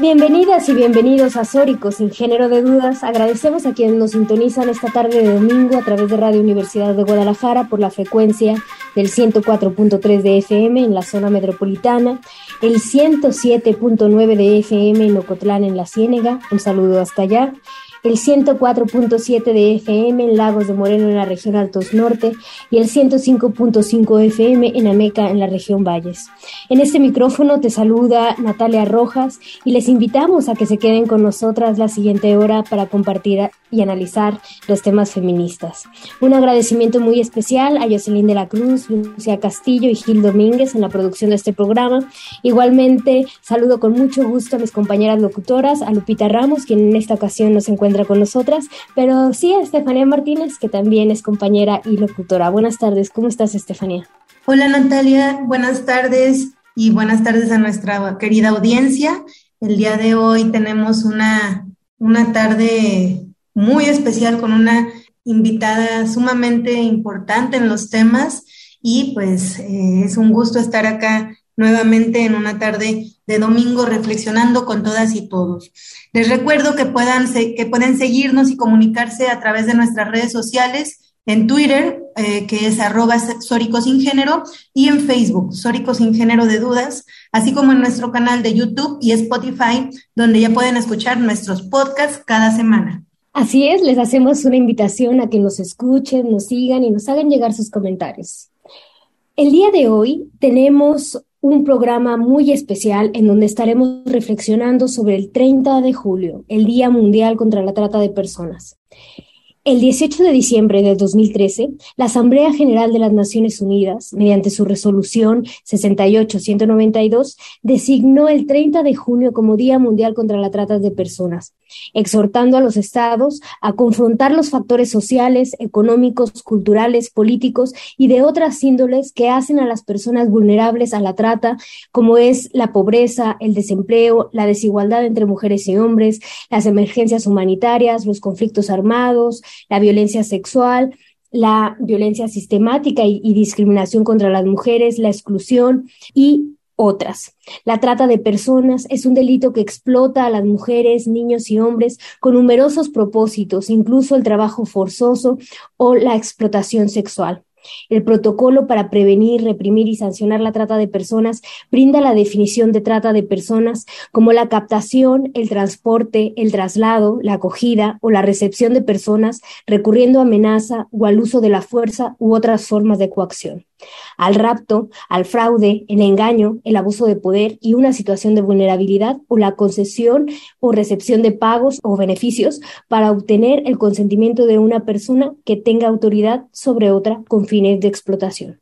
Bienvenidas y bienvenidos a Sórico, sin género de dudas. Agradecemos a quienes nos sintonizan esta tarde de domingo a través de Radio Universidad de Guadalajara por la frecuencia del 104.3 de FM en la zona metropolitana, el 107.9 de FM en Ocotlán en la Ciénega. Un saludo hasta allá el 104.7 de FM en Lagos de Moreno en la región Altos Norte y el 105.5 FM en Ameca en la región Valles. En este micrófono te saluda Natalia Rojas y les invitamos a que se queden con nosotras la siguiente hora para compartir y analizar los temas feministas. Un agradecimiento muy especial a Jocelyn de la Cruz, Lucia Castillo y Gil Domínguez en la producción de este programa. Igualmente saludo con mucho gusto a mis compañeras locutoras, a Lupita Ramos, quien en esta ocasión nos encuentra con nosotras, pero sí a Estefanía Martínez, que también es compañera y locutora. Buenas tardes, ¿cómo estás, Estefanía? Hola, Natalia, buenas tardes y buenas tardes a nuestra querida audiencia. El día de hoy tenemos una, una tarde muy especial con una invitada sumamente importante en los temas y pues eh, es un gusto estar acá nuevamente en una tarde de domingo reflexionando con todas y todos. Les recuerdo que, puedan, que pueden seguirnos y comunicarse a través de nuestras redes sociales, en Twitter, eh, que es arroba Sórico Sin Género, y en Facebook, Sórico Sin Género de Dudas, así como en nuestro canal de YouTube y Spotify, donde ya pueden escuchar nuestros podcasts cada semana. Así es, les hacemos una invitación a que nos escuchen, nos sigan y nos hagan llegar sus comentarios. El día de hoy tenemos un programa muy especial en donde estaremos reflexionando sobre el 30 de julio, el Día Mundial contra la Trata de Personas. El 18 de diciembre de 2013, la Asamblea General de las Naciones Unidas, mediante su resolución 68-192, designó el 30 de junio como Día Mundial contra la Trata de Personas, exhortando a los estados a confrontar los factores sociales, económicos, culturales, políticos y de otras índoles que hacen a las personas vulnerables a la trata, como es la pobreza, el desempleo, la desigualdad entre mujeres y hombres, las emergencias humanitarias, los conflictos armados, la violencia sexual, la violencia sistemática y, discriminación contra las mujeres, la exclusión y otras. La trata de personas es un delito que explota a las mujeres, niños y hombres con numerosos propósitos, incluso el trabajo forzoso o la explotación sexual. El protocolo para prevenir, reprimir y sancionar la trata de personas brinda la definición de trata de personas como la captación, el transporte, el traslado, la acogida o la recepción de personas recurriendo a amenaza o al uso de la fuerza u otras formas de coacción al rapto, al fraude, el engaño, el abuso de poder y una situación de vulnerabilidad o la concesión o recepción de pagos o beneficios para obtener el consentimiento de una persona que tenga autoridad sobre otra con fines de explotación.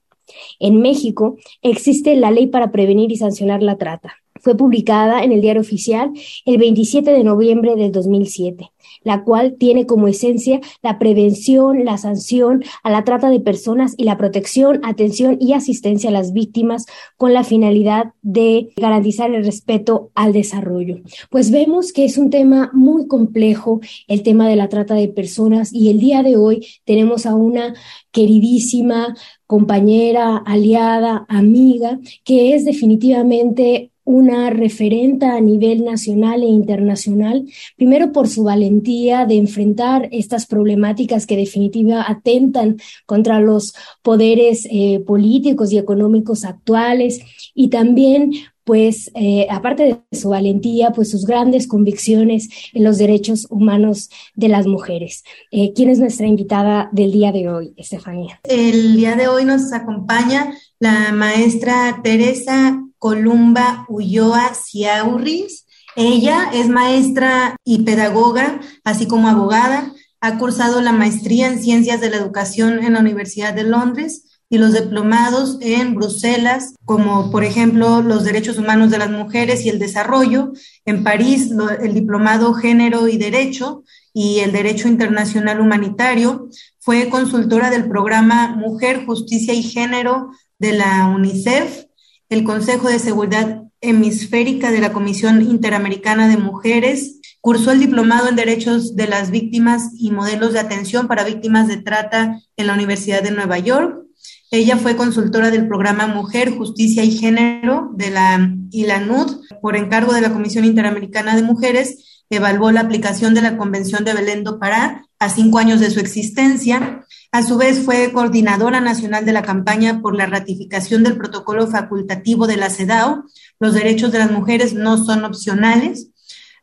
En México existe la ley para prevenir y sancionar la trata. Fue publicada en el diario oficial el 27 de noviembre de 2007 la cual tiene como esencia la prevención, la sanción a la trata de personas y la protección, atención y asistencia a las víctimas con la finalidad de garantizar el respeto al desarrollo. Pues vemos que es un tema muy complejo el tema de la trata de personas y el día de hoy tenemos a una queridísima compañera, aliada, amiga, que es definitivamente una referenta a nivel nacional e internacional, primero por su valentía de enfrentar estas problemáticas que definitiva atentan contra los poderes eh, políticos y económicos actuales y también pues eh, aparte de su valentía, pues sus grandes convicciones en los derechos humanos de las mujeres. Eh, ¿Quién es nuestra invitada del día de hoy, Estefanía? El día de hoy nos acompaña la maestra Teresa Columba Ulloa Ciaurris. Ella es maestra y pedagoga, así como abogada. Ha cursado la maestría en Ciencias de la Educación en la Universidad de Londres y los diplomados en Bruselas, como por ejemplo los derechos humanos de las mujeres y el desarrollo, en París el diplomado Género y Derecho, y el Derecho Internacional Humanitario. Fue consultora del programa Mujer, Justicia y Género de la UNICEF, el Consejo de Seguridad Hemisférica de la Comisión Interamericana de Mujeres. Cursó el diplomado en Derechos de las Víctimas y Modelos de Atención para Víctimas de Trata en la Universidad de Nueva York. Ella fue consultora del programa Mujer, Justicia y Género de la ILANUD por encargo de la Comisión Interamericana de Mujeres evaluó la aplicación de la Convención de Belén do Pará a cinco años de su existencia. A su vez, fue coordinadora nacional de la campaña por la ratificación del protocolo facultativo de la CEDAW. Los derechos de las mujeres no son opcionales.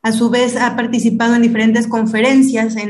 A su vez, ha participado en diferentes conferencias y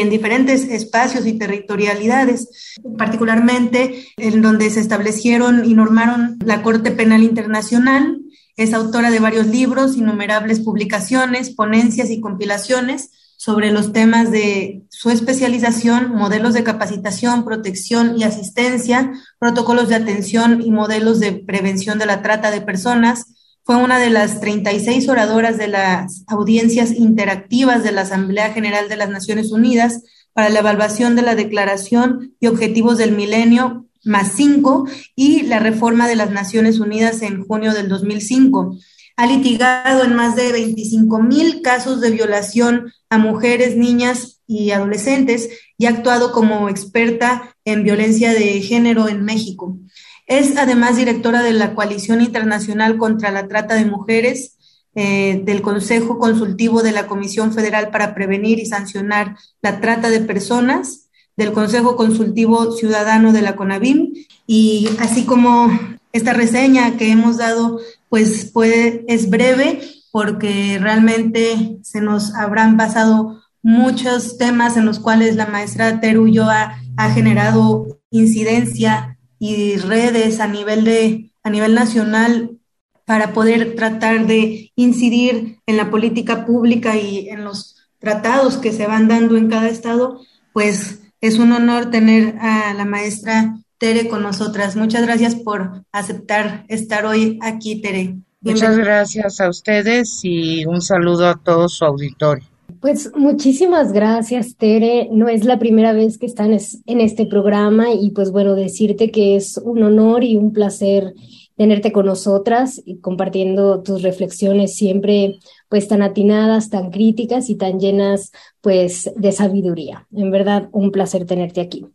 en diferentes espacios y territorialidades, particularmente en donde se establecieron y normaron la Corte Penal Internacional, es autora de varios libros, innumerables publicaciones, ponencias y compilaciones sobre los temas de su especialización, modelos de capacitación, protección y asistencia, protocolos de atención y modelos de prevención de la trata de personas. Fue una de las 36 oradoras de las audiencias interactivas de la Asamblea General de las Naciones Unidas para la evaluación de la Declaración y Objetivos del Milenio más cinco y la reforma de las Naciones Unidas en junio del 2005. Ha litigado en más de 25 mil casos de violación a mujeres, niñas y adolescentes y ha actuado como experta en violencia de género en México. Es además directora de la Coalición Internacional contra la Trata de Mujeres, eh, del Consejo Consultivo de la Comisión Federal para Prevenir y Sancionar la Trata de Personas del Consejo Consultivo Ciudadano de la CONAVIM y así como esta reseña que hemos dado pues puede, es breve porque realmente se nos habrán pasado muchos temas en los cuales la maestra Teru ha, ha generado incidencia y redes a nivel de a nivel nacional para poder tratar de incidir en la política pública y en los tratados que se van dando en cada estado, pues es un honor tener a la maestra Tere con nosotras. Muchas gracias por aceptar estar hoy aquí, Tere. Muchas gracias a ustedes y un saludo a todo su auditorio. Pues muchísimas gracias, Tere. No es la primera vez que están en este programa y pues bueno, decirte que es un honor y un placer tenerte con nosotras y compartiendo tus reflexiones siempre pues tan atinadas, tan críticas y tan llenas pues de sabiduría. En verdad, un placer tenerte aquí.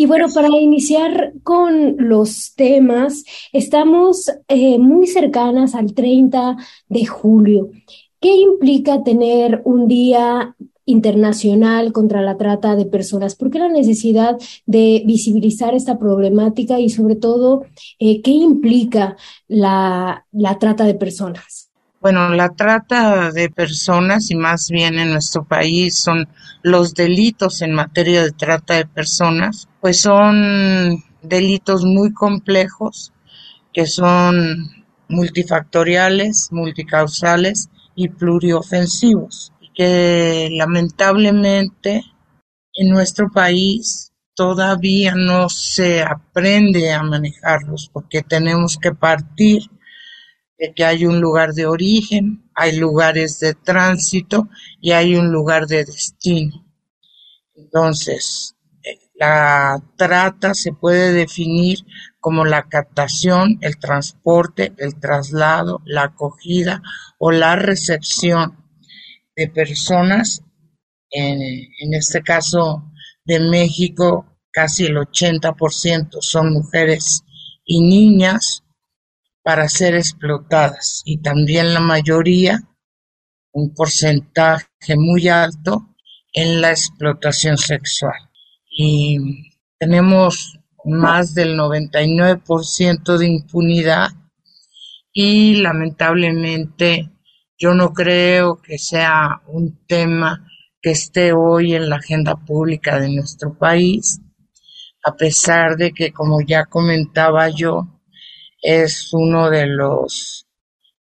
Y bueno, para iniciar con los temas, estamos eh, muy cercanas al 30 de julio. ¿Qué implica tener un día internacional contra la trata de personas? ¿Por qué la necesidad de visibilizar esta problemática y sobre todo eh, qué implica la, la trata de personas? Bueno, la trata de personas y más bien en nuestro país son los delitos en materia de trata de personas, pues son delitos muy complejos que son multifactoriales, multicausales y pluriofensivos que lamentablemente en nuestro país todavía no se aprende a manejarlos porque tenemos que partir de que hay un lugar de origen, hay lugares de tránsito y hay un lugar de destino. Entonces, eh, la trata se puede definir como la captación, el transporte, el traslado, la acogida o la recepción de personas, en, en este caso de México, casi el 80% son mujeres y niñas para ser explotadas y también la mayoría, un porcentaje muy alto, en la explotación sexual. Y tenemos más del 99% de impunidad y lamentablemente yo no creo que sea un tema que esté hoy en la agenda pública de nuestro país, a pesar de que, como ya comentaba yo, es uno de los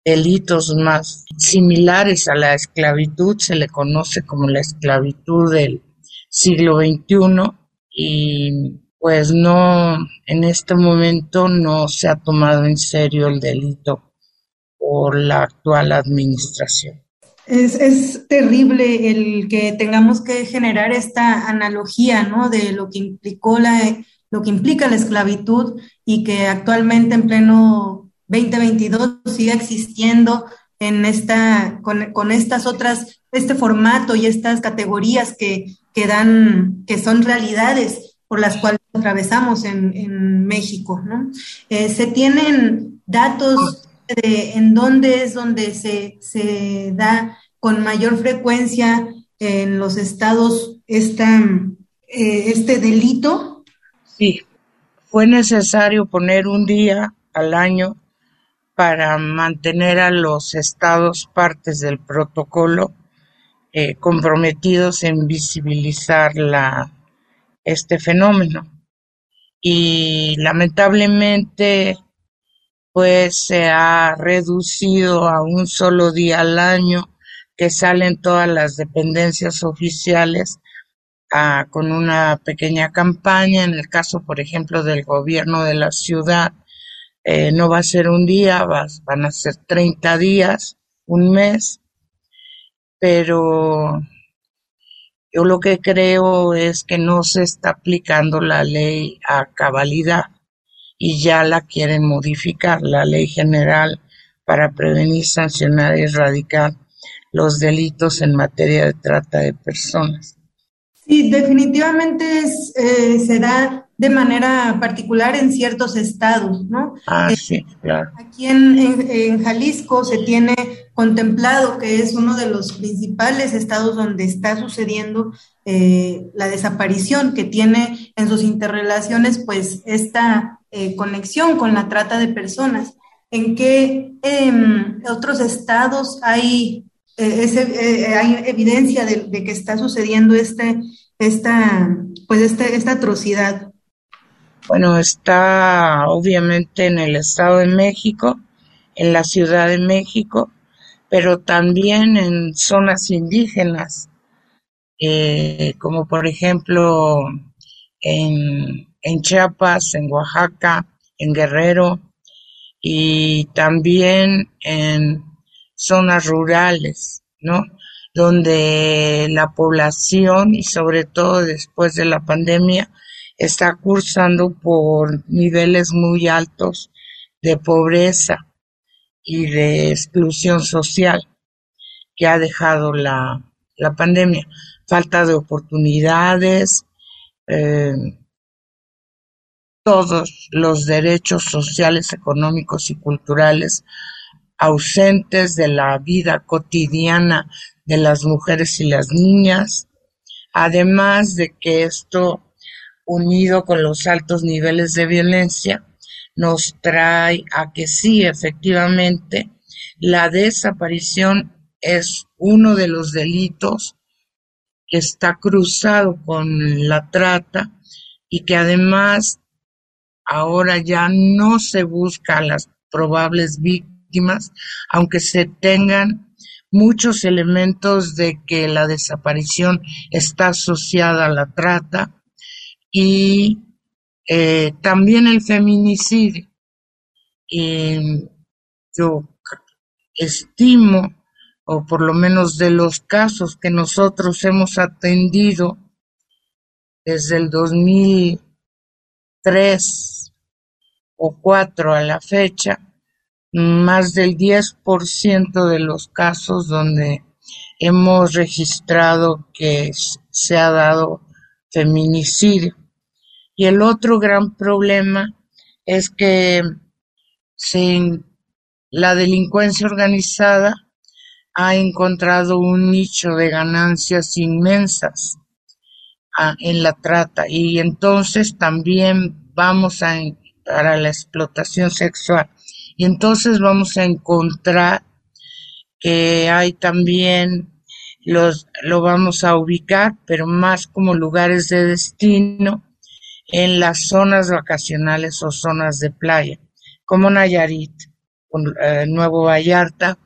delitos más similares a la esclavitud, se le conoce como la esclavitud del siglo XXI y pues no, en este momento no se ha tomado en serio el delito por la actual administración. Es, es, terrible el que tengamos que generar esta analogía, ¿no? De lo que implicó la, lo que implica la esclavitud y que actualmente en pleno 2022 siga existiendo en esta, con, con estas otras, este formato y estas categorías que, que dan, que son realidades por las cuales atravesamos en, en México, ¿no? Eh, se tienen datos de en dónde es donde se, se da con mayor frecuencia en los estados esta, eh, este delito? Sí, fue necesario poner un día al año para mantener a los estados partes del protocolo eh, comprometidos en visibilizar este fenómeno. Y lamentablemente pues se ha reducido a un solo día al año que salen todas las dependencias oficiales con una pequeña campaña. En el caso, por ejemplo, del gobierno de la ciudad, eh, no va a ser un día, van a ser 30 días, un mes, pero yo lo que creo es que no se está aplicando la ley a cabalidad y ya la quieren modificar, la ley general para prevenir, sancionar y erradicar los delitos en materia de trata de personas. Sí, definitivamente es, eh, se da de manera particular en ciertos estados, ¿no? Ah, eh, sí, claro. Aquí en, en, Jalisco se tiene contemplado que es uno de los principales estados donde está sucediendo eh, la desaparición, que tiene en sus interrelaciones pues esta conexión con la trata de personas. ¿En qué em, otros estados hay, eh, eh, hay evidencia de, que está sucediendo este, esta, pues este, esta atrocidad? Bueno, está obviamente en el Estado de México, en la Ciudad de México, pero también en zonas indígenas, como por ejemplo en en Chiapas, en Oaxaca, en Guerrero y también en zonas rurales, ¿no? Donde la población y sobre todo después de la pandemia está cursando por niveles muy altos de pobreza y de exclusión social que ha dejado la, la pandemia. Falta de oportunidades, eh, todos los derechos sociales, económicos y culturales ausentes de la vida cotidiana de las mujeres y las niñas, además de que esto, unido con los altos niveles de violencia, nos trae a que sí, efectivamente, la desaparición es uno de los delitos que está cruzado con la trata y que además ahora ya no se busca a las probables víctimas, aunque se tengan muchos elementos de que la desaparición está asociada a la trata y eh, también el feminicidio. yo estimo, o por lo menos de los casos que nosotros hemos atendido desde el 2003 o cuatro a la fecha, más del 10% de los casos donde hemos registrado que se ha dado feminicidio. Y el otro gran problema es que la delincuencia organizada ha encontrado un nicho de ganancias inmensas ah, en la trata y entonces también vamos a para la explotación sexual. Y entonces vamos a encontrar que hay también los lo vamos a ubicar, pero más como lugares de destino en las zonas vacacionales o zonas de playa, como Nayarit, eh, Nuevo Vallarta,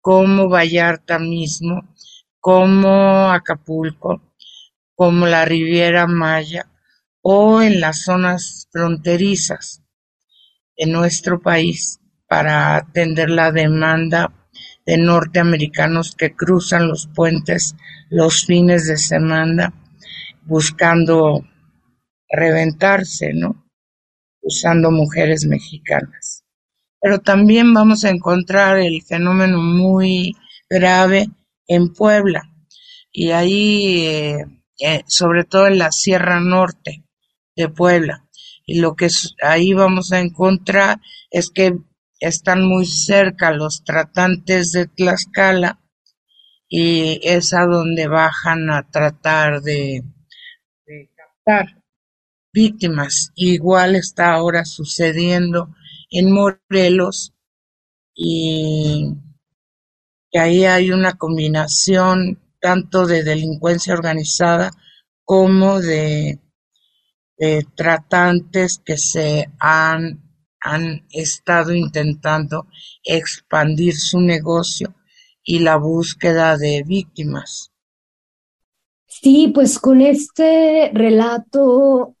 como Vallarta mismo, como Acapulco, como la Riviera Maya, o en las zonas fronterizas de nuestro país para atender la demanda de norteamericanos que cruzan los puentes los fines de semana buscando reventarse, ¿no? Usando mujeres mexicanas. Pero también vamos a encontrar el fenómeno muy grave en Puebla y ahí, eh, eh, sobre todo en la Sierra Norte de Puebla. Y lo que ahí vamos a encontrar es que están muy cerca los tratantes de Tlaxcala y es a donde bajan a tratar de, captar víctimas. Igual está ahora sucediendo en Morelos y ahí hay una combinación tanto de delincuencia organizada como de, de tratantes que se han han estado intentando expandir su negocio y la búsqueda de víctimas. Sí, pues con este relato,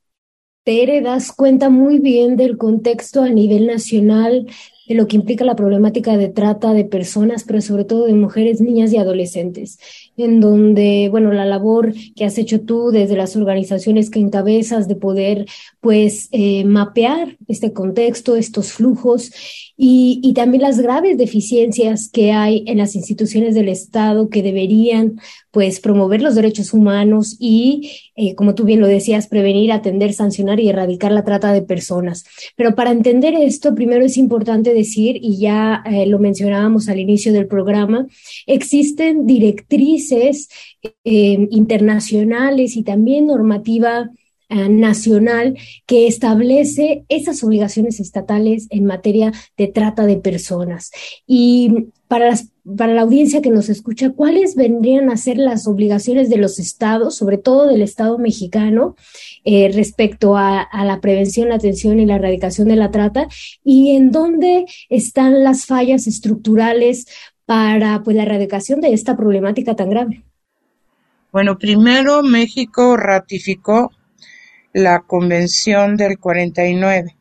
Tere, das cuenta muy bien del contexto a nivel nacional de lo que implica la problemática de trata de personas, pero sobre todo de mujeres, niñas y adolescentes en donde, bueno, la labor que has hecho tú desde las organizaciones que encabezas de poder, pues, eh, mapear este contexto, estos flujos y, también las graves deficiencias que hay en las instituciones del Estado que deberían, pues, promover los derechos humanos y, eh, como tú bien lo decías, prevenir, atender, sancionar y erradicar la trata de personas. Pero para entender esto, primero es importante decir, y ya eh, lo mencionábamos al inicio del programa, existen directrices internacionales y también normativa eh, nacional que establece esas obligaciones estatales en materia de trata de personas. Y para, las, para la audiencia que nos escucha, ¿cuáles vendrían a ser las obligaciones de los estados, sobre todo del Estado mexicano, eh, respecto a, a, la prevención, la atención y la erradicación de la trata? ¿Y en dónde están las fallas estructurales para pues, la erradicación de esta problemática tan grave? Bueno, primero México ratificó la Convención del 49,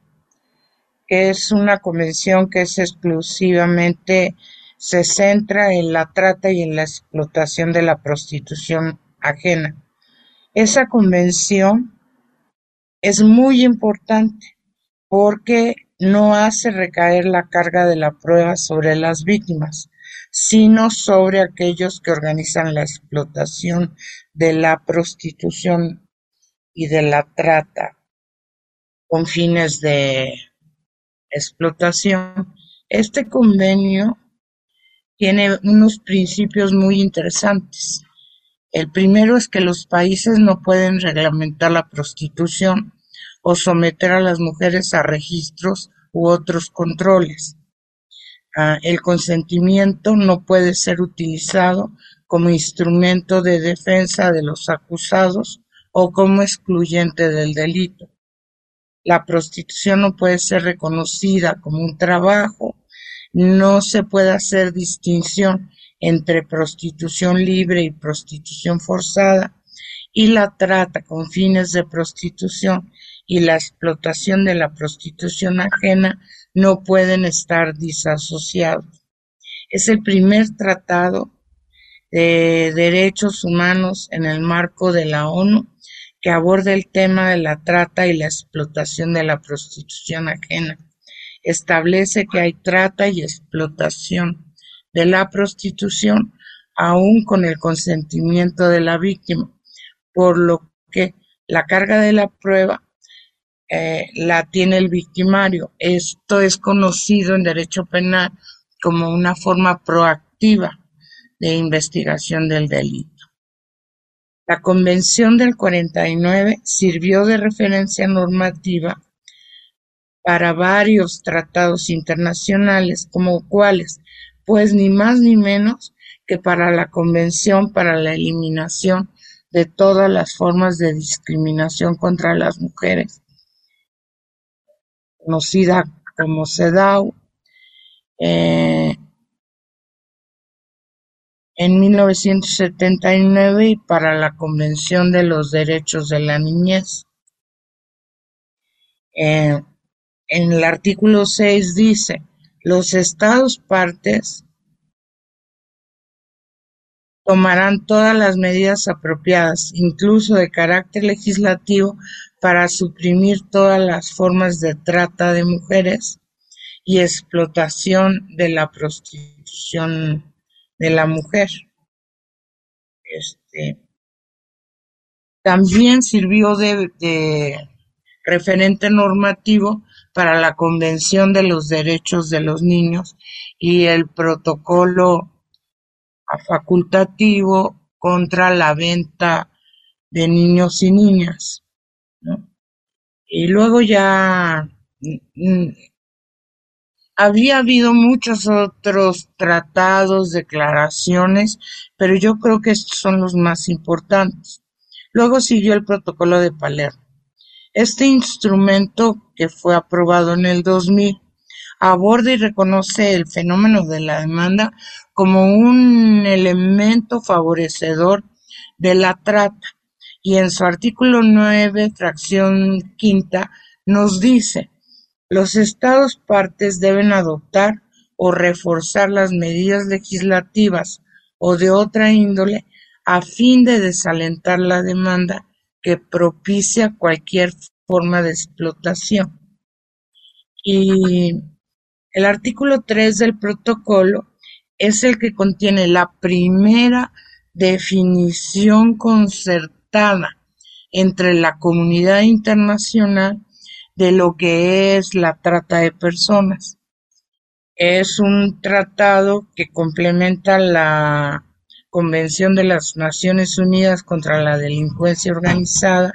que es una convención que es exclusivamente se centra en la trata y en la explotación de la prostitución ajena. Esa convención es muy importante porque no hace recaer la carga de la prueba sobre las víctimas, sino sobre aquellos que organizan la explotación de la prostitución y de la trata con fines de explotación. Este convenio tiene unos principios muy interesantes. El primero es que los países no pueden reglamentar la prostitución o someter a las mujeres a registros u otros controles. Ah, el consentimiento no puede ser utilizado como instrumento de defensa de los acusados o como excluyente del delito. La prostitución no puede ser reconocida como un trabajo, no se puede hacer distinción entre prostitución libre y prostitución forzada, y la trata con fines de prostitución y la explotación de la prostitución ajena no pueden estar disasociados. Es el primer tratado de derechos humanos en el marco de la ONU que aborda el tema de la trata y la explotación de la prostitución ajena. Establece que hay trata y explotación de la prostitución aún con el consentimiento de la víctima, por lo que la carga de la prueba eh, la tiene el victimario. Esto es conocido en derecho penal como una forma proactiva de investigación del delito. La Convención del 49 sirvió de referencia normativa para varios tratados internacionales, como cuáles, pues ni más ni menos que para la Convención para la Eliminación de todas las formas de discriminación contra las mujeres conocida como CEDAW, eh, en 1979 y para la Convención de los Derechos de la Niñez. Eh, en el artículo 6 dice, los estados partes tomarán todas las medidas apropiadas, incluso de carácter legislativo, para suprimir todas las formas de trata de mujeres y explotación de la prostitución de la mujer. Este, también sirvió de, referente normativo para la Convención de los Derechos de los Niños y el protocolo facultativo contra la venta de niños y niñas. Y luego ya mm, mm, había habido muchos otros tratados, declaraciones, pero yo creo que estos son los más importantes. Luego siguió el protocolo de Palermo. Este instrumento, que fue aprobado en el 2000, aborda y reconoce el fenómeno de la demanda como un elemento favorecedor de la trata y en su artículo 9, fracción quinta, nos dice, los estados partes deben adoptar o reforzar las medidas legislativas o de otra índole a fin de desalentar la demanda que propicia cualquier forma de explotación. Y el artículo 3 del protocolo es el que contiene la primera definición concertada entre la comunidad internacional de lo que es la trata de personas. Es un tratado que complementa la Convención de las Naciones Unidas contra la Delincuencia Organizada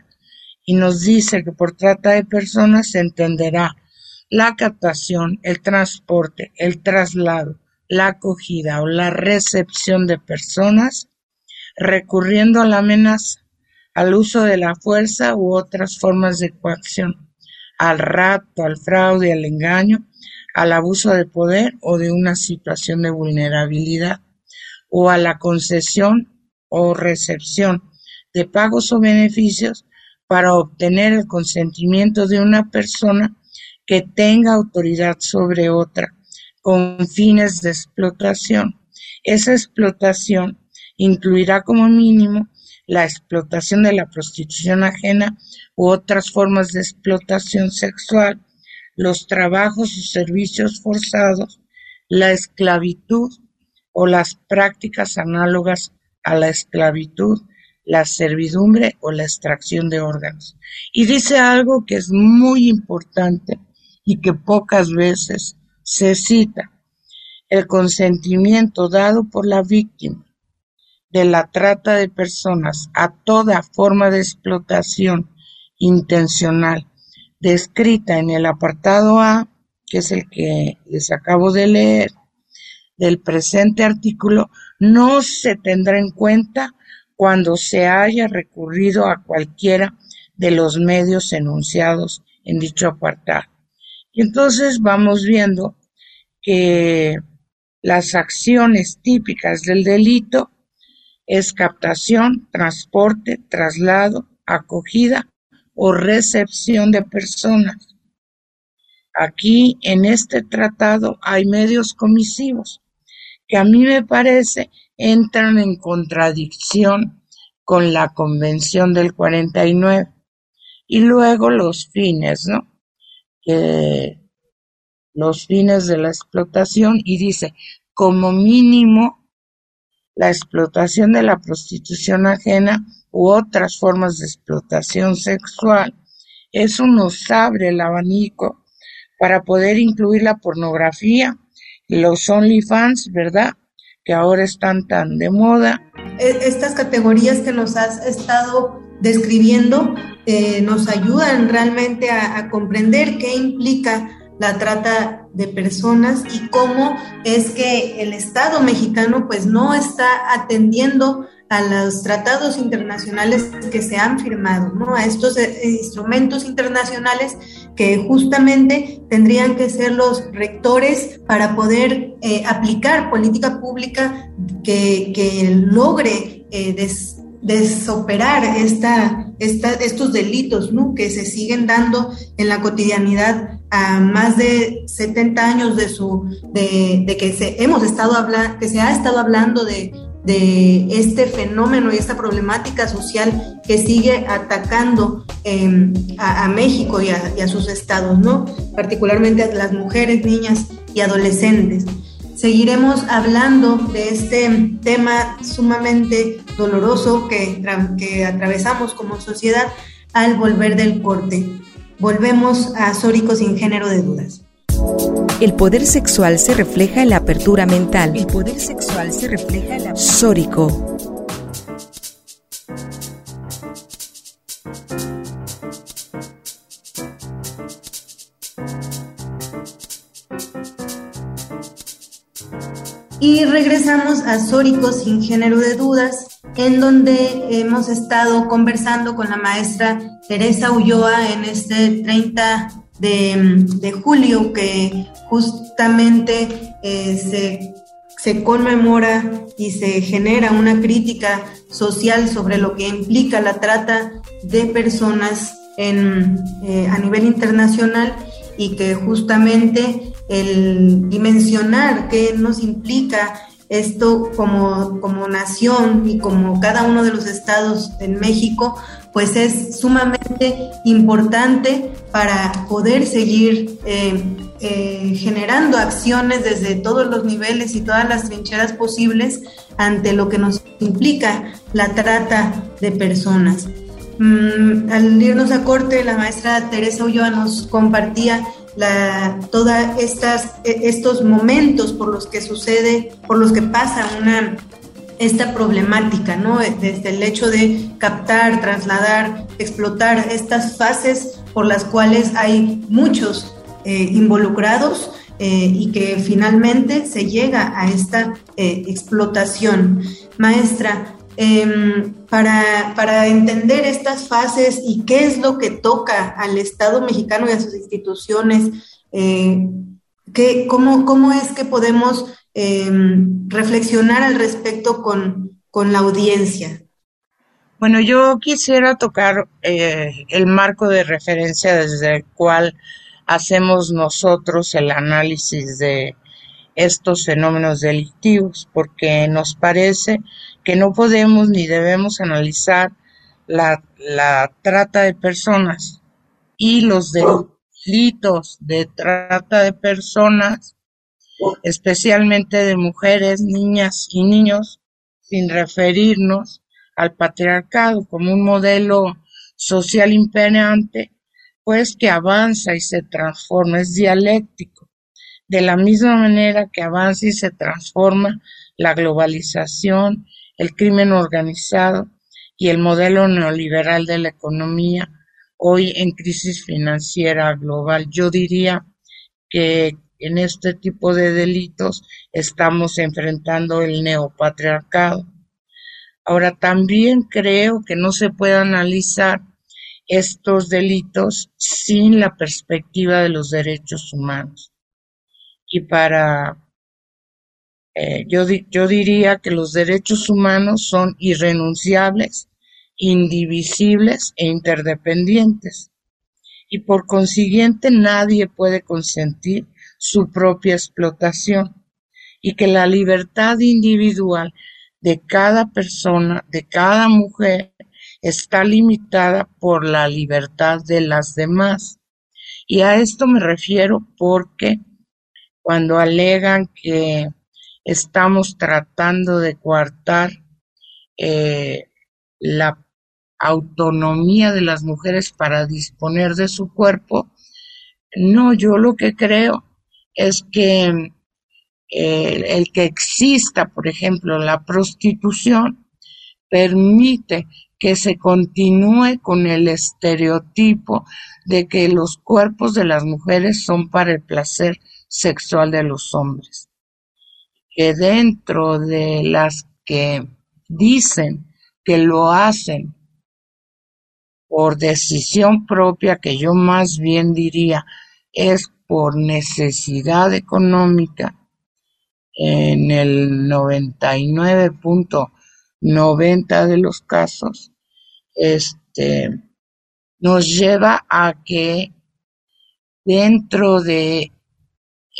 y nos dice que por trata de personas se entenderá la captación, el transporte, el traslado, la acogida o la recepción de personas recurriendo a la amenaza, al uso de la fuerza u otras formas de coacción, al rapto, al fraude, al engaño, al abuso de poder o de una situación de vulnerabilidad, o a la concesión o recepción de pagos o beneficios para obtener el consentimiento de una persona que tenga autoridad sobre otra con fines de explotación. Esa explotación incluirá como mínimo la explotación de la prostitución ajena u otras formas de explotación sexual, los trabajos o servicios forzados, la esclavitud o las prácticas análogas a la esclavitud, la servidumbre o la extracción de órganos. Y dice algo que es muy importante y que pocas veces se cita el consentimiento dado por la víctima de la trata de personas a toda forma de explotación intencional descrita en el apartado A, que es el que les acabo de leer, del presente artículo, no se tendrá en cuenta cuando se haya recurrido a cualquiera de los medios enunciados en dicho apartado. Y entonces vamos viendo que las acciones típicas del delito es captación, transporte, traslado, acogida o recepción de personas. Aquí en este tratado hay medios comisivos que a mí me parece entran en contradicción con la Convención del 49. Y luego los fines, ¿no? los fines de la explotación y dice, como mínimo, la explotación de la prostitución ajena u otras formas de explotación sexual. Eso nos abre el abanico para poder incluir la pornografía, los OnlyFans, ¿verdad? Que ahora están tan de moda. E, estas categorías que nos has estado describiendo eh, nos ayudan realmente a, comprender qué implica la trata de personas y cómo es que el Estado mexicano pues no está atendiendo a los tratados internacionales que se han firmado, ¿no? A estos eh, instrumentos internacionales que justamente tendrían que ser los rectores para poder eh, aplicar política pública que, logre eh, desoperar esta, estos delitos ¿no? que se siguen dando en la cotidianidad a más de 70 años de su de, que se hemos estado hablando que se ha estado hablando de, de este fenómeno y esta problemática social que sigue atacando em, a, México y a, sus estados, ¿no? Particularmente a las mujeres, niñas y adolescentes. Seguiremos hablando de este tema sumamente doloroso que, que atravesamos como sociedad al volver del corte. Volvemos a Sórico sin género de dudas. El poder sexual se refleja en la apertura mental. El poder sexual se refleja en la... Sórico. Y regresamos a Sórico sin género de dudas, en donde hemos estado conversando con la maestra Teresa Ulloa en este 30 de, julio, que justamente eh, se, conmemora y se genera una crítica social sobre lo que implica la trata de personas en, eh, a nivel internacional y que justamente el dimensionar qué nos implica esto como, como nación y como cada uno de los estados en México, pues es sumamente importante para poder seguir eh, eh, generando acciones desde todos los niveles y todas las trincheras posibles ante lo que nos implica la trata de personas. Mm, al irnos a corte, la maestra Teresa Ulloa nos compartía la, todos estos momentos por los que sucede, por los que pasa una esta problemática, ¿no? Desde el hecho de captar, trasladar, explotar estas fases por las cuales hay muchos eh, involucrados eh, y que finalmente se llega a esta eh, explotación. Maestra, em, para, para, entender estas fases y qué es lo que toca al Estado mexicano y a sus instituciones, ¿qué, cómo, ¿cómo es que podemos Em, reflexionar al respecto con, con, la audiencia? Bueno, yo quisiera tocar eh, el marco de referencia desde el cual hacemos nosotros el análisis de estos fenómenos delictivos, porque nos parece que no podemos ni debemos analizar la, la trata de personas y los delitos de trata de personas especialmente de mujeres, niñas y niños, sin referirnos al patriarcado como un modelo social imperante, pues que avanza y se transforma, es dialéctico. De la misma manera que avanza y se transforma la globalización, el crimen organizado y el modelo neoliberal de la economía, hoy en crisis financiera global. Yo diría que en este tipo de delitos estamos enfrentando el neopatriarcado. Ahora, también creo que no se puede analizar estos delitos sin la perspectiva de los derechos humanos. Y para, eh, yo, yo diría que los derechos humanos son irrenunciables, indivisibles e interdependientes. Y por consiguiente nadie puede consentir su propia explotación y que la libertad individual de cada persona, de cada mujer, está limitada por la libertad de las demás. Y a esto me refiero porque cuando alegan que estamos tratando de coartar eh, la autonomía de las mujeres para disponer de su cuerpo, no, yo lo que creo es que eh, el que exista, por ejemplo, la prostitución, permite que se continúe con el estereotipo de que los cuerpos de las mujeres son para el placer sexual de los hombres. Que dentro de las que dicen que lo hacen por decisión propia, que yo más bien diría es por necesidad económica en el 99.90 de los casos, este, nos lleva a que dentro de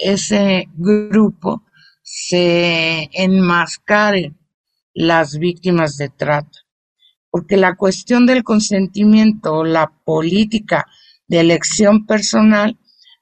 ese grupo se enmascaren las víctimas de trata, porque la cuestión del consentimiento o la política de elección personal,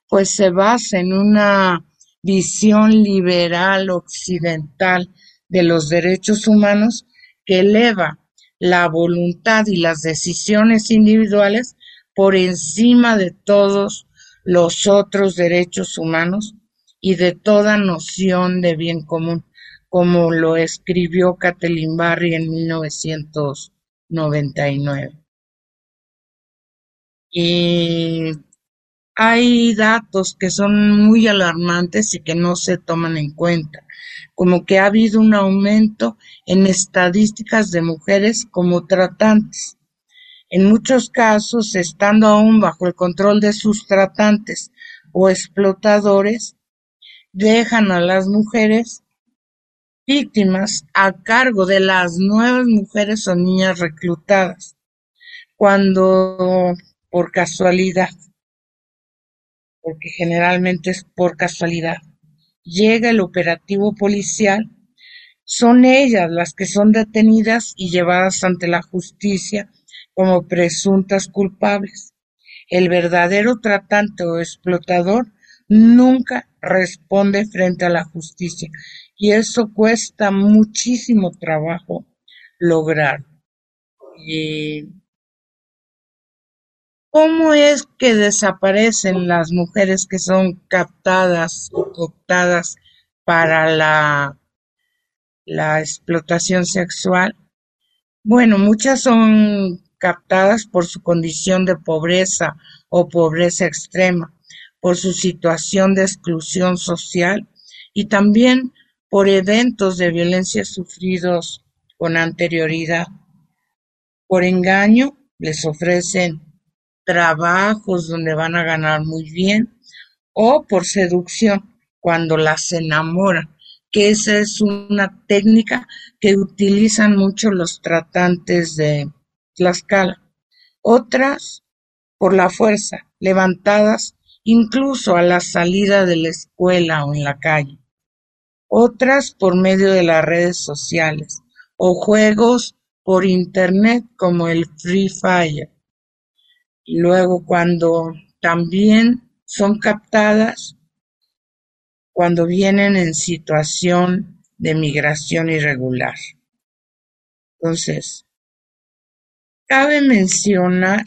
pues se basa en una visión liberal occidental de los derechos humanos que eleva la voluntad y las decisiones individuales por encima de todos los otros derechos humanos y de toda noción de bien común, como lo escribió Kathleen Barry en 1999. Y hay datos que son muy alarmantes y que no se toman en cuenta, como que ha habido un aumento en estadísticas de mujeres como tratantes, en muchos casos estando aún bajo el control de sus tratantes o explotadores, dejan a las mujeres víctimas a cargo de las nuevas mujeres o niñas reclutadas, cuando por casualidad porque generalmente es por casualidad, llega el operativo policial, son ellas las que son detenidas y llevadas ante la justicia como presuntas culpables. El verdadero tratante o explotador nunca responde frente a la justicia y eso cuesta muchísimo trabajo lograr. ¿Cómo es que desaparecen las mujeres que son captadas o cooptadas para la, la explotación sexual? Bueno, muchas son captadas por su condición de pobreza o pobreza extrema, por su situación de exclusión social y también por eventos de violencia sufridos con anterioridad. Por engaño les ofrecen trabajos donde van a ganar muy bien o por seducción cuando las enamoran, que esa es una técnica que utilizan mucho los tratantes de Tlaxcala. Otras por la fuerza, levantadas incluso a la salida de la escuela o en la calle. Otras por medio de las redes sociales o juegos por internet como el Free Fire luego cuando también son captadas cuando vienen en situación de migración irregular. Entonces, cabe mencionar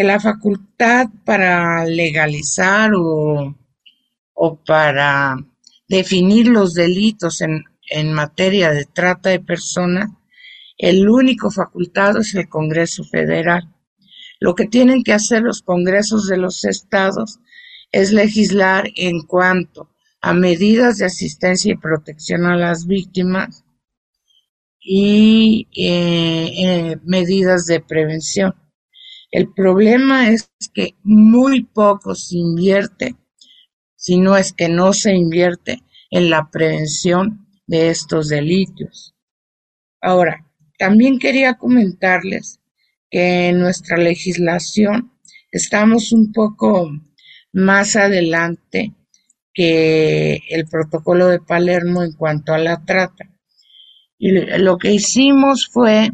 que la facultad para legalizar o, o para definir los delitos en, en materia de trata de personas, el único facultado es el Congreso Federal. Lo que tienen que hacer los congresos de los estados es legislar en cuanto a medidas de asistencia y protección a las víctimas y eh, eh, medidas de prevención. El problema es que muy poco se invierte, si no es que no se invierte en la prevención de estos delitos. Ahora, también quería comentarles que en nuestra legislación estamos un poco más adelante que el protocolo de Palermo en cuanto a la trata. Y lo que hicimos fue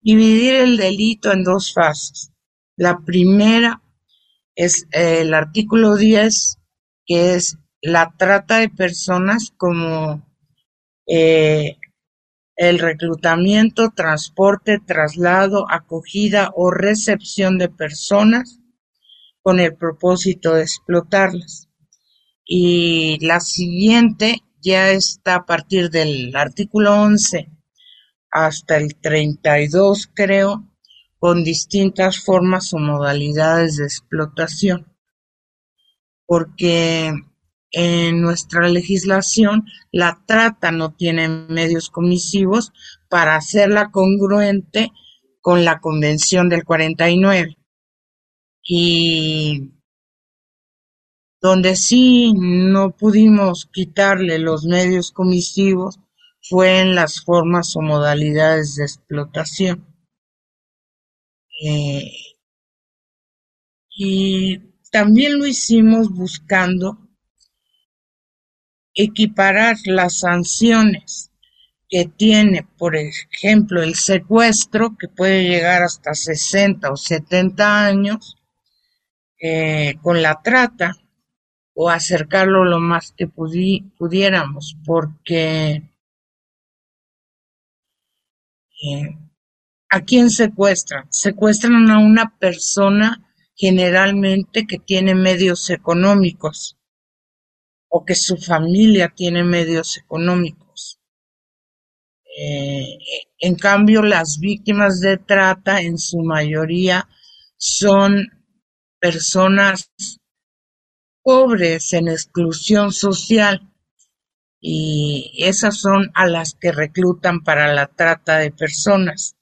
dividir el delito en dos fases. La primera es el artículo 10, que es la trata de personas como eh, el reclutamiento, transporte, traslado, acogida o recepción de personas con el propósito de explotarlas. Y la siguiente ya está a partir del artículo 11 hasta el 32, creo, con distintas formas o modalidades de explotación. Porque en nuestra legislación la trata no tiene medios comisivos para hacerla congruente con la Convención del 49. Y donde sí no pudimos quitarle los medios comisivos fue en las formas o modalidades de explotación. Eh, y también lo hicimos buscando equiparar las sanciones que tiene, por ejemplo, el secuestro, que puede llegar hasta 60 o 70 años, eh, con la trata, o acercarlo lo más que pudiéramos, porque ¿a quién secuestran? Secuestran a una persona generalmente que tiene medios económicos o que su familia tiene medios económicos. Eh, en cambio, las víctimas de trata en su mayoría son personas pobres en exclusión social y esas son a las que reclutan para la trata de personas.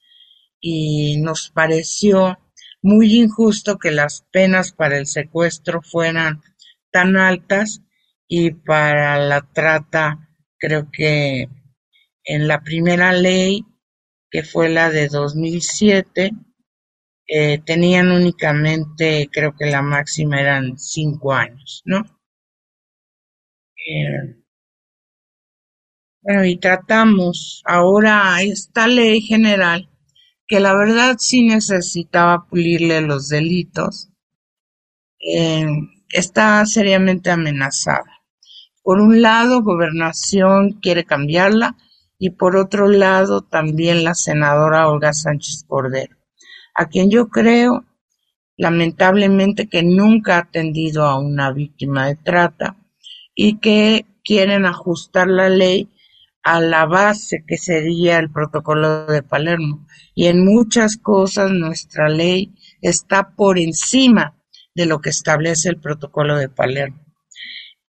Y nos pareció muy injusto que las penas para el secuestro fueran tan altas y para la trata creo que en la primera ley que fue la de 2007 eh, tenían únicamente creo que la máxima eran cinco años no eh, bueno y tratamos. Ahora esta ley general que la verdad sí necesitaba pulirle los delitos eh, está seriamente amenazada. Por un lado, Gobernación quiere cambiarla y por otro lado también la senadora Olga Sánchez Cordero, a quien yo creo lamentablemente que nunca ha atendido a una víctima de trata y que quieren ajustar la ley a la base que sería el protocolo de Palermo. Y en muchas cosas nuestra ley está por encima de lo que establece el protocolo de Palermo.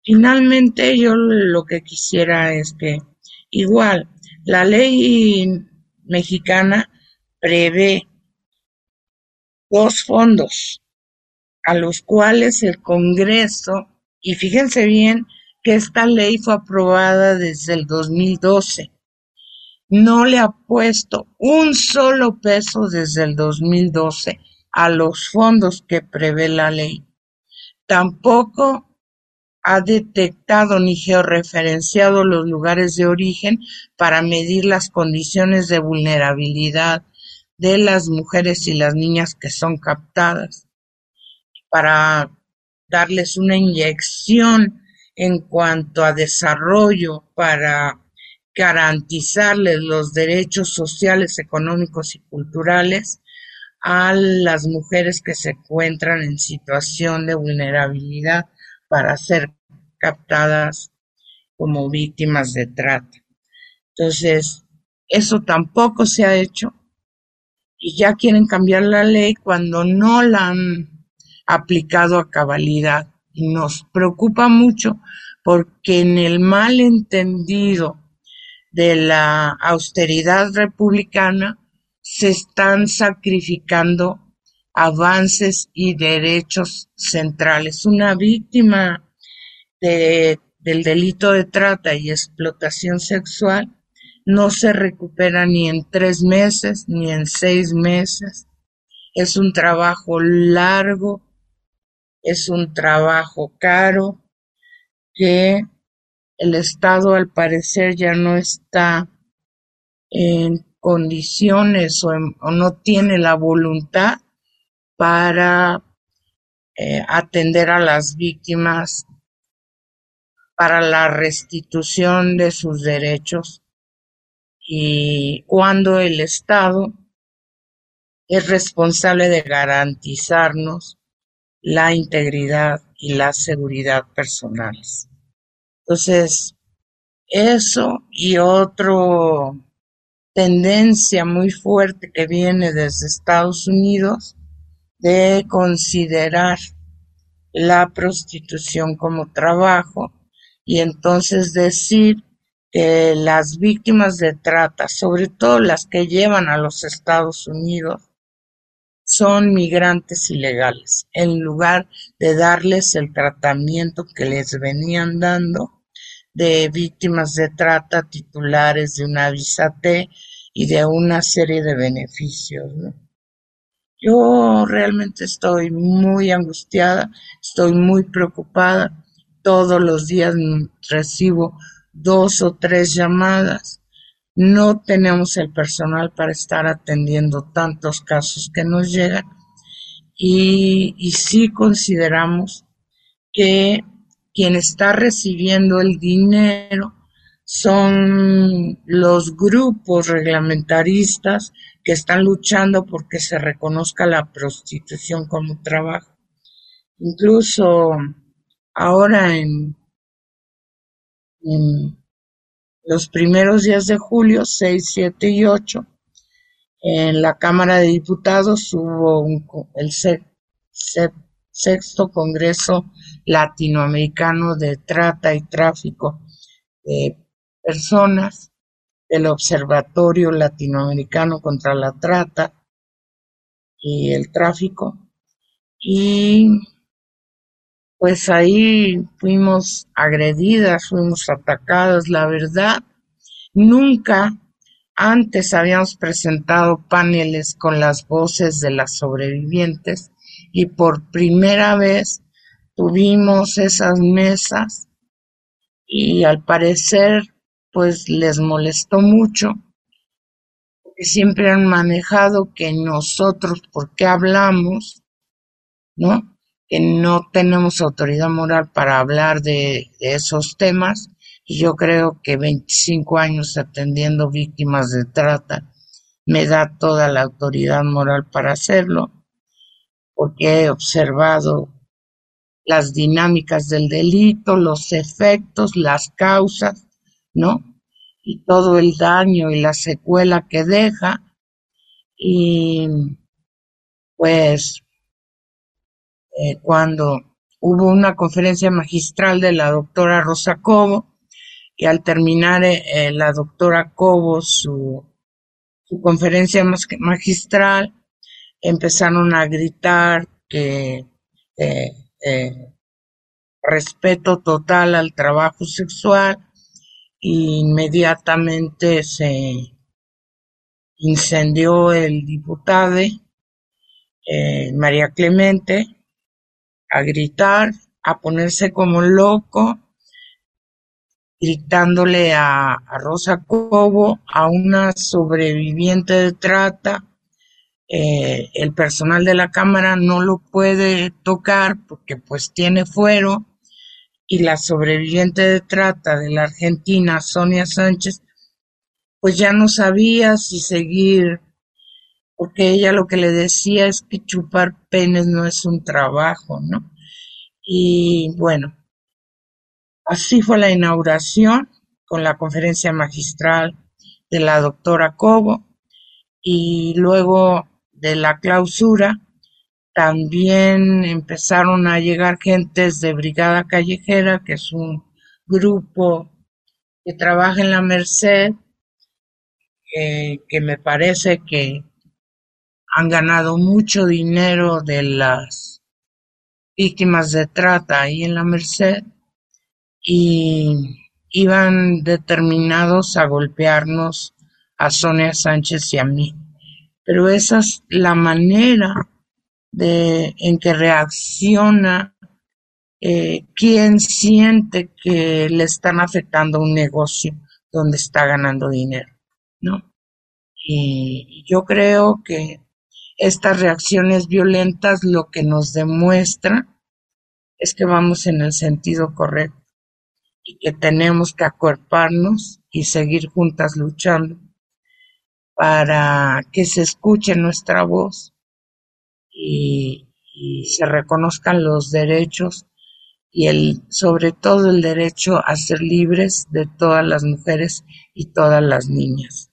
Finalmente, yo lo que quisiera es que igual la ley mexicana prevé dos fondos a los cuales el Congreso, y fíjense bien esta ley fue aprobada desde el 2012, no le ha puesto un solo peso desde el 2012 a los fondos que prevé la ley. Tampoco ha detectado ni georreferenciado los lugares de origen para medir las condiciones de vulnerabilidad de las mujeres y las niñas que son captadas, para darles una inyección en cuanto a desarrollo, para garantizarles los derechos sociales, económicos y culturales a las mujeres que se encuentran en situación de vulnerabilidad para ser captadas como víctimas de trata. Entonces, eso tampoco se ha hecho y ya quieren cambiar la ley cuando no la han aplicado a cabalidad. Y nos preocupa mucho porque en el mal entendido de la austeridad republicana se están sacrificando avances y derechos centrales. Una víctima de, del delito de trata y explotación sexual no se recupera ni en tres meses ni en seis meses. Es un trabajo largo, es un trabajo caro que el Estado al parecer ya no está en condiciones o, no tiene la voluntad para eh, atender a las víctimas para la restitución de sus derechos. Y cuando el Estado es responsable de garantizarnos la integridad y la seguridad personales. Entonces, eso y otro tendencia muy fuerte que viene desde Estados Unidos de considerar la prostitución como trabajo y entonces decir que las víctimas de trata, sobre todo las que llevan a los Estados Unidos, son migrantes ilegales, en lugar de darles el tratamiento que les venían dando de víctimas de trata titulares de una visa T y de una serie de beneficios. Yo realmente estoy muy angustiada, estoy muy preocupada todos los días recibo dos o tres llamadas. No tenemos el personal para estar atendiendo tantos casos que nos llegan y, y sí consideramos que quien está recibiendo el dinero son los grupos reglamentaristas que están luchando porque se reconozca la prostitución como trabajo. Incluso ahora en, los primeros días de julio, 6, 7 y 8, en la Cámara de Diputados hubo el sexto Congreso Latinoamericano de Trata y Tráfico de personas del Observatorio Latinoamericano contra la Trata y el Tráfico. Y pues ahí fuimos agredidas, fuimos atacadas, la verdad. Nunca antes habíamos presentado paneles con las voces de las sobrevivientes y por primera vez tuvimos esas mesas y al parecer pues les molestó mucho, porque siempre han manejado que nosotros, ¿por qué hablamos? ¿No? Que no tenemos autoridad moral para hablar de, esos temas, y yo creo que 25 años atendiendo víctimas de trata me da toda la autoridad moral para hacerlo, porque he observado las dinámicas del delito, los efectos, las causas, ¿no? Y todo el daño y la secuela que deja. Y pues eh, cuando hubo una conferencia magistral de la doctora Rosa Cobo, y al terminar eh, eh, la doctora Cobo su, conferencia magistral, empezaron a gritar que respeto total al trabajo sexual Inmediatamente se incendió el diputado María Clemente a gritar, a ponerse como loco, gritándole a, Rosa Cobo, a una sobreviviente de trata. Eh, el personal de la Cámara no lo puede tocar porque pues tiene fuero y la sobreviviente de trata de la Argentina, Sonia Sánchez, pues ya no sabía si seguir, porque ella lo que le decía es que chupar penes no es un trabajo, ¿no? Y bueno, así fue la inauguración con la conferencia magistral de la doctora Cobo y luego de la clausura también empezaron a llegar gentes de Brigada Callejera, que es un grupo que trabaja en la Merced, eh, que me parece que han ganado mucho dinero de las víctimas de trata ahí en la Merced y iban determinados a golpearnos a Sonia Sánchez y a mí. Pero esa es la manera de en que reacciona eh, quien siente que le están afectando un negocio donde está ganando dinero, ¿no? Y yo creo que estas reacciones violentas lo que nos demuestran es que vamos en el sentido correcto y que tenemos que acuerparnos y seguir juntas luchando para que se escuche nuestra voz y, se reconozcan los derechos y el sobre todo el derecho a ser libres de todas las mujeres y todas las niñas.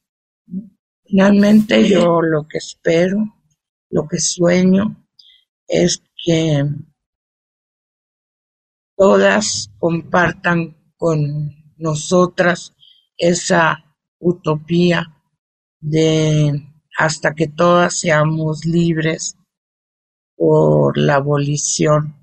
Finalmente yo lo que espero, lo que sueño es que todas compartan con nosotras esa utopía de hasta que todas seamos libres por la abolición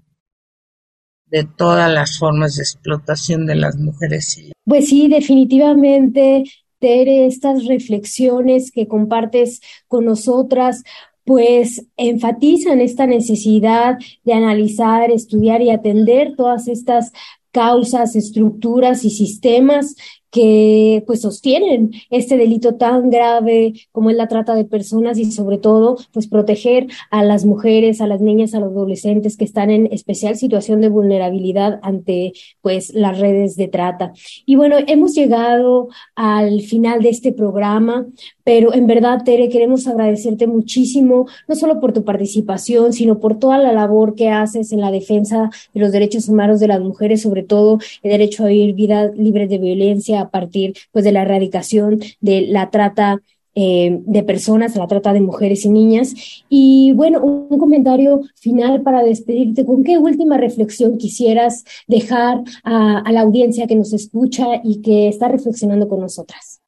de todas las formas de explotación de las mujeres. Pues sí, definitivamente, Tere, estas reflexiones que compartes con nosotras, pues enfatizan esta necesidad de analizar, estudiar y atender todas estas causas, estructuras y sistemas que pues sostienen este delito tan grave como es la trata de personas y sobre todo pues proteger a las mujeres, a las niñas, a los adolescentes que están en especial situación de vulnerabilidad ante pues las redes de trata. Y bueno, hemos llegado al final de este programa, pero en verdad Tere queremos agradecerte muchísimo no solo por tu participación, sino por toda la labor que haces en la defensa de los derechos humanos de las mujeres, sobre todo el derecho a vivir vida libre de violencia a partir pues de la erradicación de la trata eh, de personas, la trata de mujeres y niñas. Y bueno, un, comentario final para despedirte. ¿Con qué última reflexión quisieras dejar a, la audiencia que nos escucha y que está reflexionando con nosotras?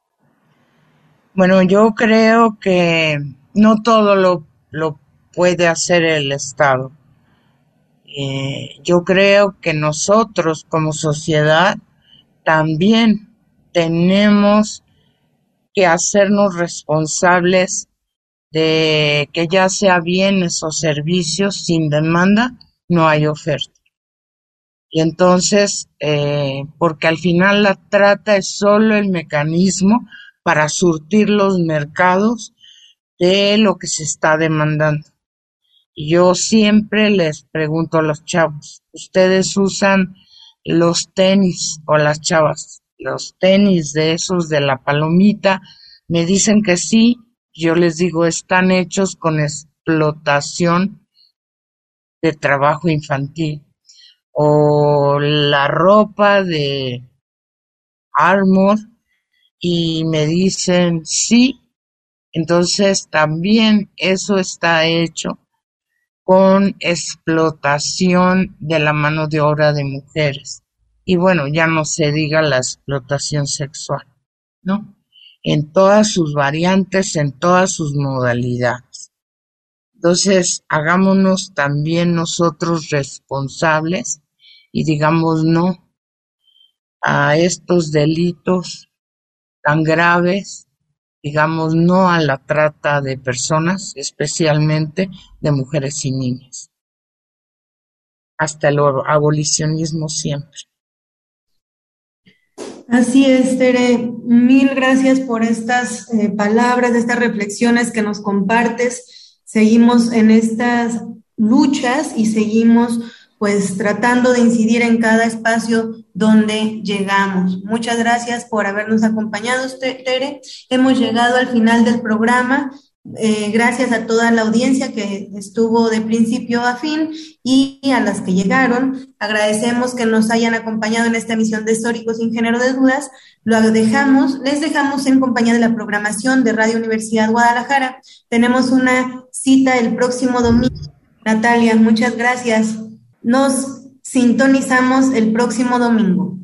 Bueno, yo creo que no todo lo, lo puede hacer el Estado. Eh, yo creo que nosotros como sociedad también tenemos que hacernos responsables de que ya sea bienes o servicios sin demanda, no hay oferta. Y entonces, eh, porque al final la trata es solo el mecanismo para surtir los mercados de lo que se está demandando. Y yo siempre les pregunto a los chavos, ¿ustedes usan los tenis o las chavas? Los tenis de esos de la palomita, me dicen que sí, yo les digo, están hechos con explotación de trabajo infantil. O la ropa de Armor y me dicen sí, entonces también eso está hecho con explotación de la mano de obra de mujeres y bueno, ya no se diga la explotación sexual, ¿no? En todas sus variantes, en todas sus modalidades. Entonces, hagámonos también nosotros responsables y digamos no a estos delitos tan graves, digamos no a la trata de personas, especialmente de mujeres y niñas. Hasta el abolicionismo siempre. Así es, Tere. Mil gracias por estas eh, palabras, estas reflexiones que nos compartes. Seguimos en estas luchas y seguimos pues tratando de incidir en cada espacio donde llegamos. Muchas gracias por habernos acompañado, Tere. Hemos llegado al final del programa. Eh, gracias a toda la audiencia que estuvo de principio a fin y a las que llegaron. Agradecemos que nos hayan acompañado en esta emisión de Históricos sin género de dudas. Lo dejamos, les dejamos en compañía de la programación de Radio Universidad Guadalajara. Tenemos una cita el próximo domingo. Natalia, muchas gracias. Nos sintonizamos el próximo domingo.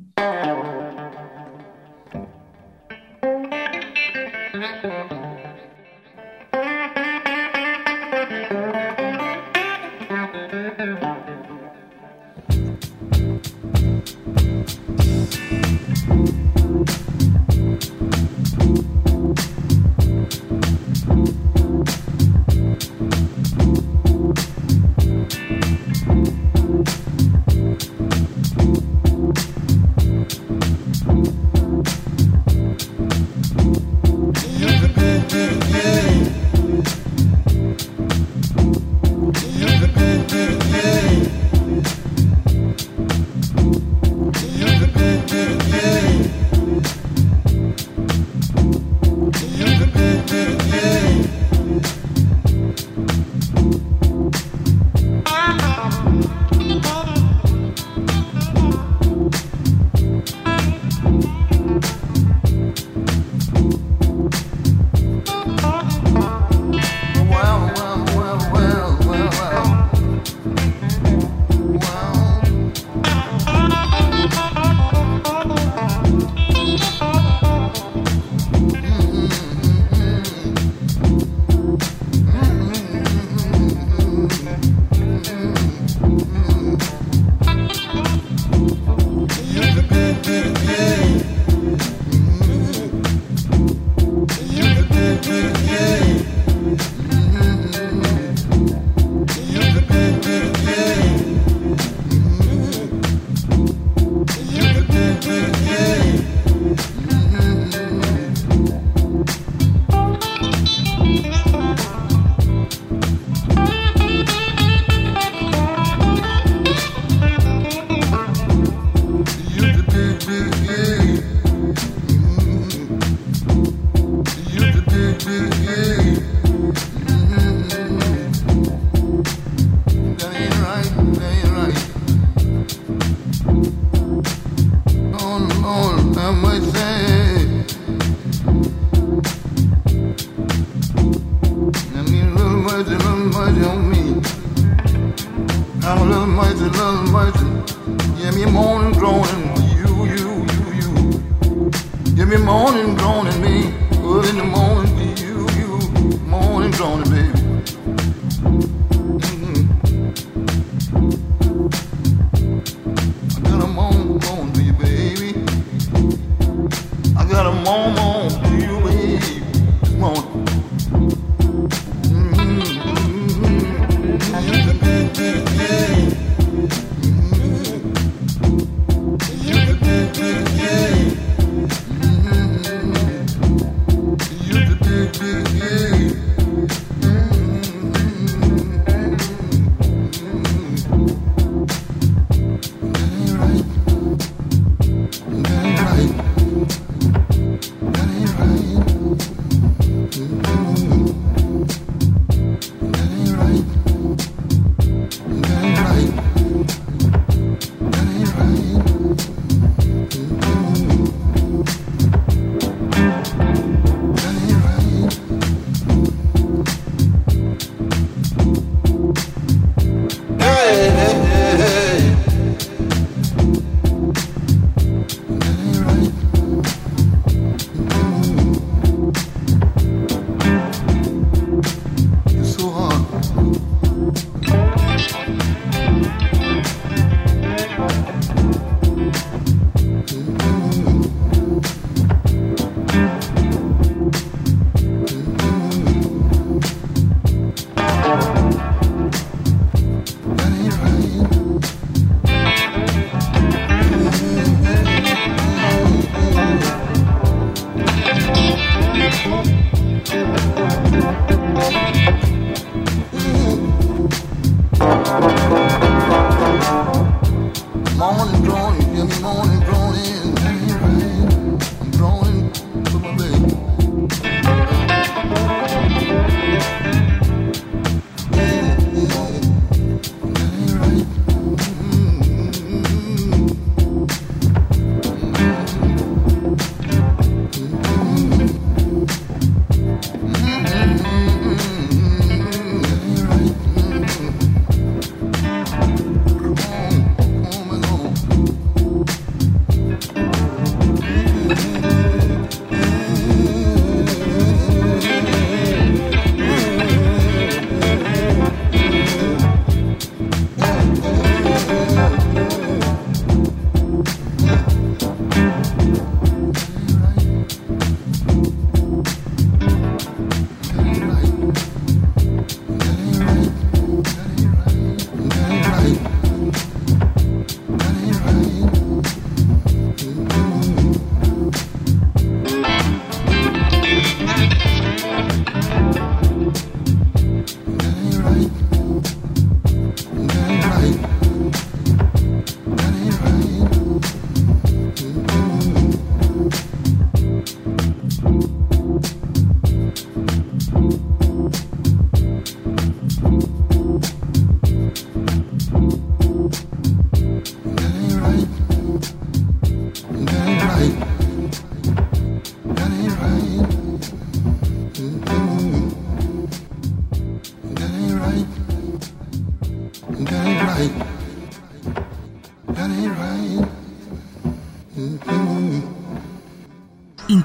to